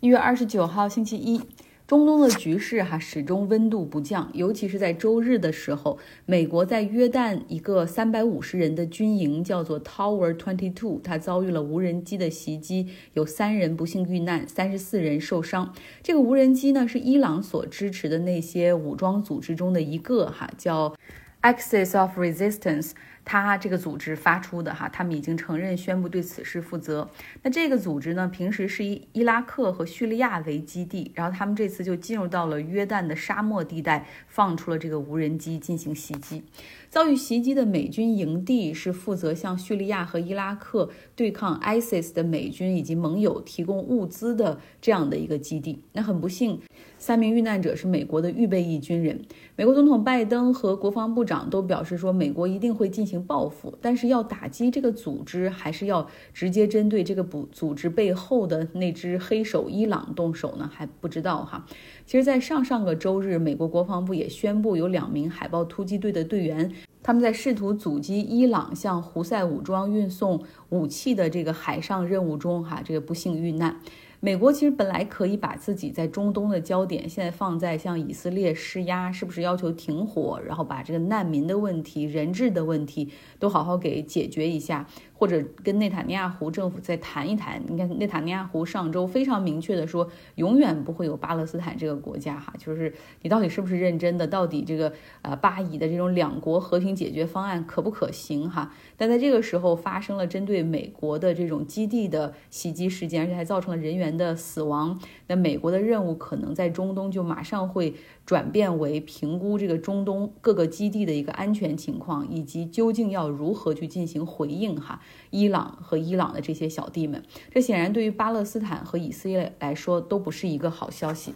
一月二十九号，星期一，中东的局势哈始终温度不降，尤其是在周日的时候，美国在约旦一个三百五十人的军营叫做 Tower Twenty Two，它遭遇了无人机的袭击，有三人不幸遇难，三十四人受伤。这个无人机呢是伊朗所支持的那些武装组织中的一个哈，叫 Axis of Resistance。他这个组织发出的哈，他们已经承认宣布对此事负责。那这个组织呢，平时是以伊拉克和叙利亚为基地，然后他们这次就进入到了约旦的沙漠地带，放出了这个无人机进行袭击。遭遇袭击的美军营地是负责向叙利亚和伊拉克对抗 ISIS 的美军以及盟友提供物资的这样的一个基地。那很不幸，三名遇难者是美国的预备役军人。美国总统拜登和国防部长都表示说，美国一定会进行报复，但是要打击这个组织，还是要直接针对这个组组织背后的那只黑手伊朗动手呢？还不知道哈。其实，在上上个周日，美国国防部也宣布有两名海豹突击队的队员。他们在试图阻击伊朗向胡塞武装运送武器的这个海上任务中，哈，这个不幸遇难。美国其实本来可以把自己在中东的焦点现在放在向以色列施压，是不是要求停火，然后把这个难民的问题、人质的问题都好好给解决一下。或者跟内塔尼亚胡政府再谈一谈。你看，内塔尼亚胡上周非常明确的说，永远不会有巴勒斯坦这个国家。哈，就是你到底是不是认真的？到底这个呃巴以的这种两国和平解决方案可不可行？哈，但在这个时候发生了针对美国的这种基地的袭击事件，而且还造成了人员的死亡。那美国的任务可能在中东就马上会。转变为评估这个中东各个基地的一个安全情况，以及究竟要如何去进行回应哈，伊朗和伊朗的这些小弟们，这显然对于巴勒斯坦和以色列来说都不是一个好消息。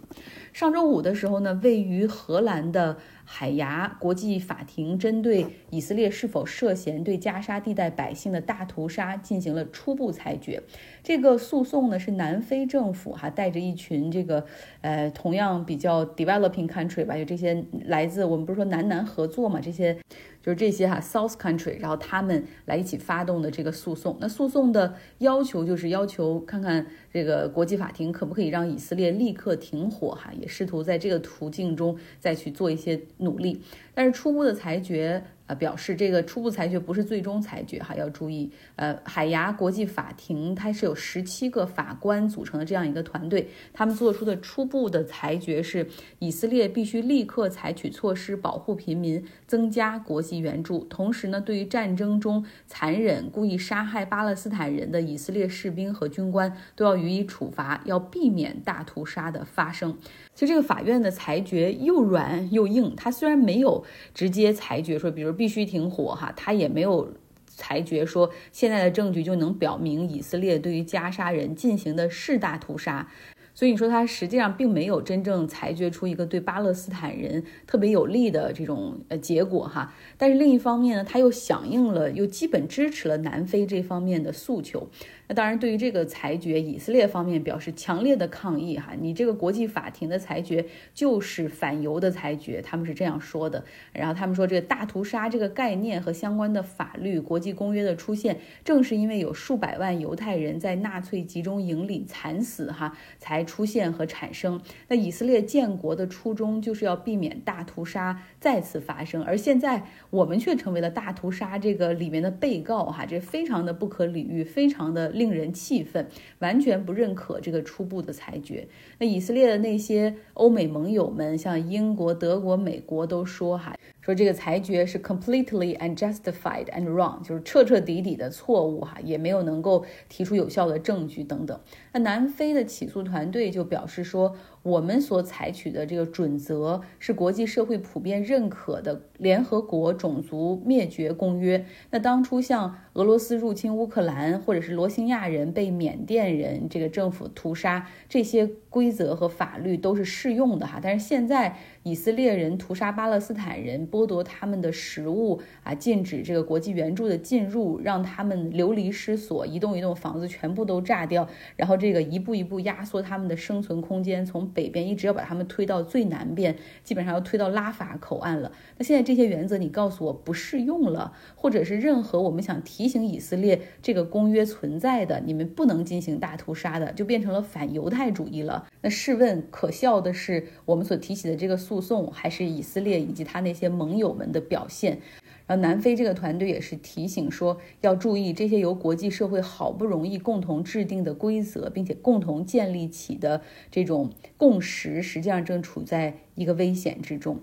上周五的时候呢，位于荷兰的。海牙国际法庭针对以色列是否涉嫌对加沙地带百姓的大屠杀进行了初步裁决。这个诉讼呢是南非政府哈带着一群这个呃同样比较 developing 南水吧，有这些来自我们不是说南南合作嘛，这些就是这些哈 South country，然后他们来一起发动的这个诉讼。那诉讼的要求就是要求看看这个国际法庭可不可以让以色列立刻停火哈，也试图在这个途径中再去做一些。努力，但是初步的裁决。呃，表示这个初步裁决不是最终裁决哈，要注意。呃，海牙国际法庭它是有十七个法官组成的这样一个团队，他们做出的初步的裁决是，以色列必须立刻采取措施保护平民，增加国际援助，同时呢，对于战争中残忍故意杀害巴勒斯坦人的以色列士兵和军官都要予以处罚，要避免大屠杀的发生。其实这个法院的裁决又软又硬，它虽然没有直接裁决说，比如。必须停火哈，他也没有裁决说现在的证据就能表明以色列对于加沙人进行的是大屠杀，所以你说他实际上并没有真正裁决出一个对巴勒斯坦人特别有利的这种呃结果哈。但是另一方面呢，他又响应了，又基本支持了南非这方面的诉求。那当然，对于这个裁决，以色列方面表示强烈的抗议。哈，你这个国际法庭的裁决就是反犹的裁决，他们是这样说的。然后他们说，这个大屠杀这个概念和相关的法律、国际公约的出现，正是因为有数百万犹太人在纳粹集中营里惨死，哈，才出现和产生。那以色列建国的初衷就是要避免大屠杀再次发生，而现在我们却成为了大屠杀这个里面的被告，哈，这非常的不可理喻，非常的。令人气愤，完全不认可这个初步的裁决。那以色列的那些欧美盟友们，像英国、德国、美国都说哈。说这个裁决是 completely unjustified and wrong，就是彻彻底底的错误哈，也没有能够提出有效的证据等等。那南非的起诉团队就表示说，我们所采取的这个准则是国际社会普遍认可的联合国种族灭绝公约。那当初像俄罗斯入侵乌克兰，或者是罗兴亚人被缅甸人这个政府屠杀，这些规则和法律都是适用的哈。但是现在以色列人屠杀巴勒斯坦人。剥夺他们的食物啊，禁止这个国际援助的进入，让他们流离失所，一栋一栋房子全部都炸掉，然后这个一步一步压缩他们的生存空间，从北边一直要把他们推到最南边，基本上要推到拉法口岸了。那现在这些原则你告诉我不适用了，或者是任何我们想提醒以色列这个公约存在的，你们不能进行大屠杀的，就变成了反犹太主义了。那试问，可笑的是我们所提起的这个诉讼，还是以色列以及他那些盟友们的表现？然后南非这个团队也是提醒说，要注意这些由国际社会好不容易共同制定的规则，并且共同建立起的这种共识，实际上正处在一个危险之中。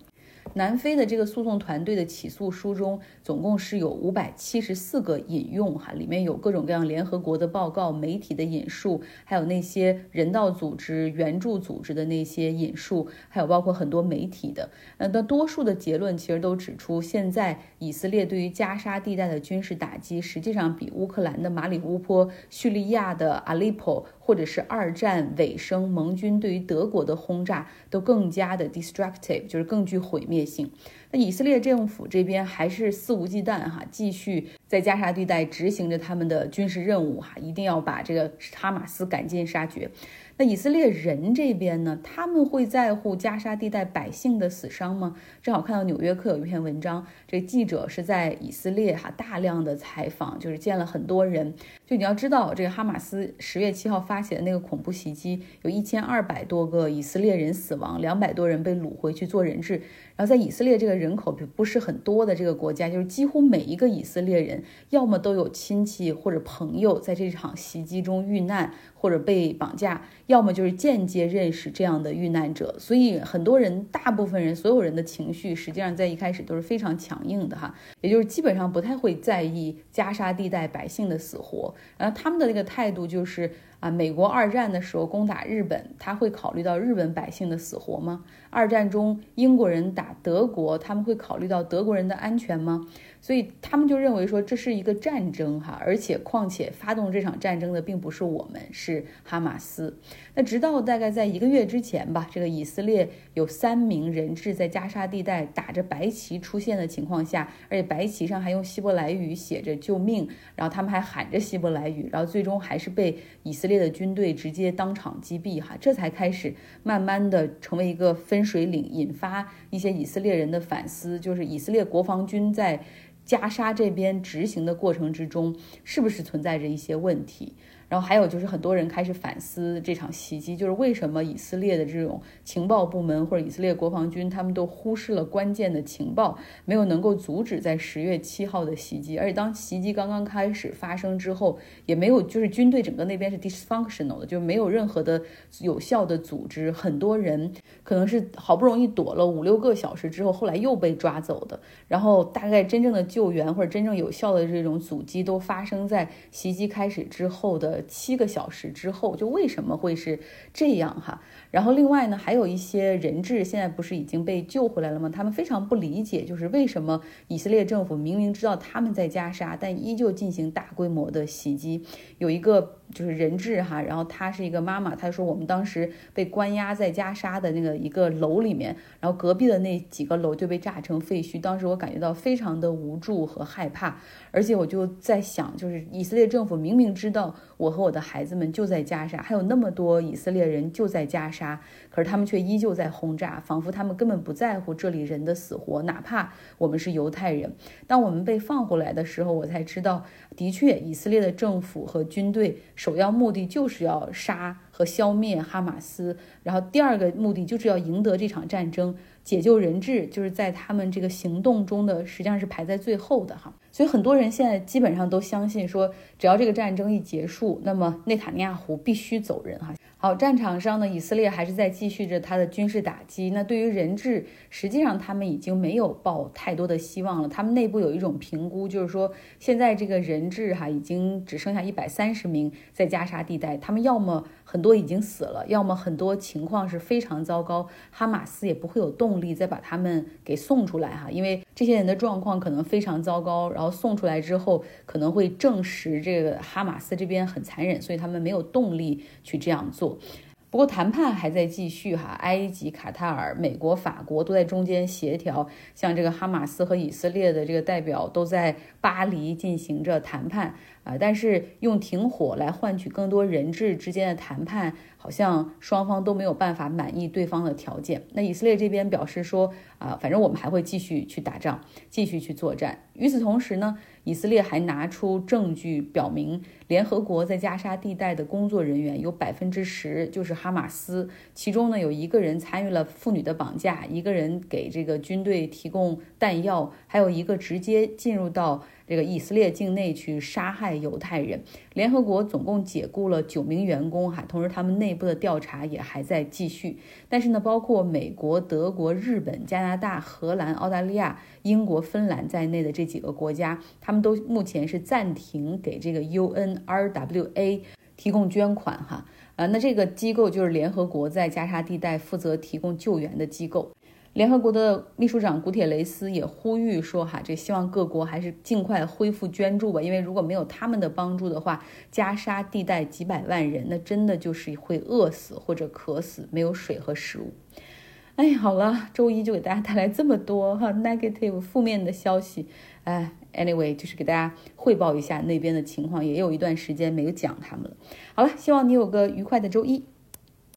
南非的这个诉讼团队的起诉书中，总共是有五百七十四个引用，哈，里面有各种各样联合国的报告、媒体的引述，还有那些人道组织、援助组织的那些引述，还有包括很多媒体的。呃，那多数的结论其实都指出，现在以色列对于加沙地带的军事打击，实际上比乌克兰的马里乌波、叙利亚的阿利坡。或者是二战尾声，盟军对于德国的轰炸都更加的 destructive，就是更具毁灭性。那以色列政府这边还是肆无忌惮哈，继续在加沙地带执行着他们的军事任务哈，一定要把这个哈马斯赶尽杀绝。那以色列人这边呢？他们会在乎加沙地带百姓的死伤吗？正好看到《纽约客》有一篇文章，这记者是在以色列哈大量的采访，就是见了很多人。就你要知道，这个哈马斯十月七号发起的那个恐怖袭击，有一千二百多个以色列人死亡，两百多人被掳回去做人质。然后在以色列这个人口不是很多的这个国家，就是几乎每一个以色列人，要么都有亲戚或者朋友在这场袭击中遇难。或者被绑架，要么就是间接认识这样的遇难者，所以很多人，大部分人，所有人的情绪实际上在一开始都是非常强硬的哈，也就是基本上不太会在意加沙地带百姓的死活，然后他们的那个态度就是啊，美国二战的时候攻打日本，他会考虑到日本百姓的死活吗？二战中英国人打德国，他们会考虑到德国人的安全吗？所以他们就认为说这是一个战争哈，而且况且发动这场战争的并不是我们，是哈马斯。那直到大概在一个月之前吧，这个以色列有三名人质在加沙地带打着白旗出现的情况下，而且白旗上还用希伯来语写着救命，然后他们还喊着希伯来语，然后最终还是被以色列的军队直接当场击毙哈，这才开始慢慢的成为一个分水岭，引发一些以色列人的反思，就是以色列国防军在。加沙这边执行的过程之中，是不是存在着一些问题？然后还有就是很多人开始反思这场袭击，就是为什么以色列的这种情报部门或者以色列国防军他们都忽视了关键的情报，没有能够阻止在十月七号的袭击。而且当袭击刚刚开始发生之后，也没有就是军队整个那边是 dysfunctional 的，就没有任何的有效的组织。很多人可能是好不容易躲了五六个小时之后，后来又被抓走的。然后大概真正的救援或者真正有效的这种阻击都发生在袭击开始之后的。七个小时之后，就为什么会是这样哈？然后另外呢，还有一些人质现在不是已经被救回来了吗？他们非常不理解，就是为什么以色列政府明明知道他们在加沙，但依旧进行大规模的袭击。有一个。就是人质哈，然后她是一个妈妈，她说我们当时被关押在加沙的那个一个楼里面，然后隔壁的那几个楼就被炸成废墟。当时我感觉到非常的无助和害怕，而且我就在想，就是以色列政府明明知道我和我的孩子们就在加沙，还有那么多以色列人就在加沙，而他们却依旧在轰炸，仿佛他们根本不在乎这里人的死活，哪怕我们是犹太人。当我们被放回来的时候，我才知道，的确，以色列的政府和军队。首要目的就是要杀和消灭哈马斯，然后第二个目的就是要赢得这场战争，解救人质就是在他们这个行动中的实际上是排在最后的哈。所以很多人现在基本上都相信说，只要这个战争一结束，那么内塔尼亚胡必须走人哈。好，战场上呢，以色列还是在继续着他的军事打击。那对于人质，实际上他们已经没有抱太多的希望了。他们内部有一种评估，就是说现在这个人质哈已经只剩下一百三十名在加沙地带，他们要么很多都已经死了，要么很多情况是非常糟糕，哈马斯也不会有动力再把他们给送出来哈，因为这些人的状况可能非常糟糕，然后送出来之后可能会证实这个哈马斯这边很残忍，所以他们没有动力去这样做。不过谈判还在继续哈，埃及、卡塔尔、美国、法国都在中间协调，像这个哈马斯和以色列的这个代表都在巴黎进行着谈判啊。但是用停火来换取更多人质之间的谈判，好像双方都没有办法满意对方的条件。那以色列这边表示说啊，反正我们还会继续去打仗，继续去作战。与此同时呢？以色列还拿出证据表明，联合国在加沙地带的工作人员有百分之十就是哈马斯，其中呢有一个人参与了妇女的绑架，一个人给这个军队提供弹药，还有一个直接进入到。这个以色列境内去杀害犹太人，联合国总共解雇了九名员工哈，同时他们内部的调查也还在继续。但是呢，包括美国、德国、日本、加拿大、荷兰、澳大利亚、英国、芬兰在内的这几个国家，他们都目前是暂停给这个 UNRWA 提供捐款哈。啊，那这个机构就是联合国在加沙地带负责提供救援的机构。联合国的秘书长古铁雷斯也呼吁说：“哈，这希望各国还是尽快恢复捐助吧，因为如果没有他们的帮助的话，加沙地带几百万人那真的就是会饿死或者渴死，没有水和食物。”哎，好了，周一就给大家带来这么多哈 negative 负面的消息。哎，anyway，就是给大家汇报一下那边的情况，也有一段时间没有讲他们了。好了，希望你有个愉快的周一。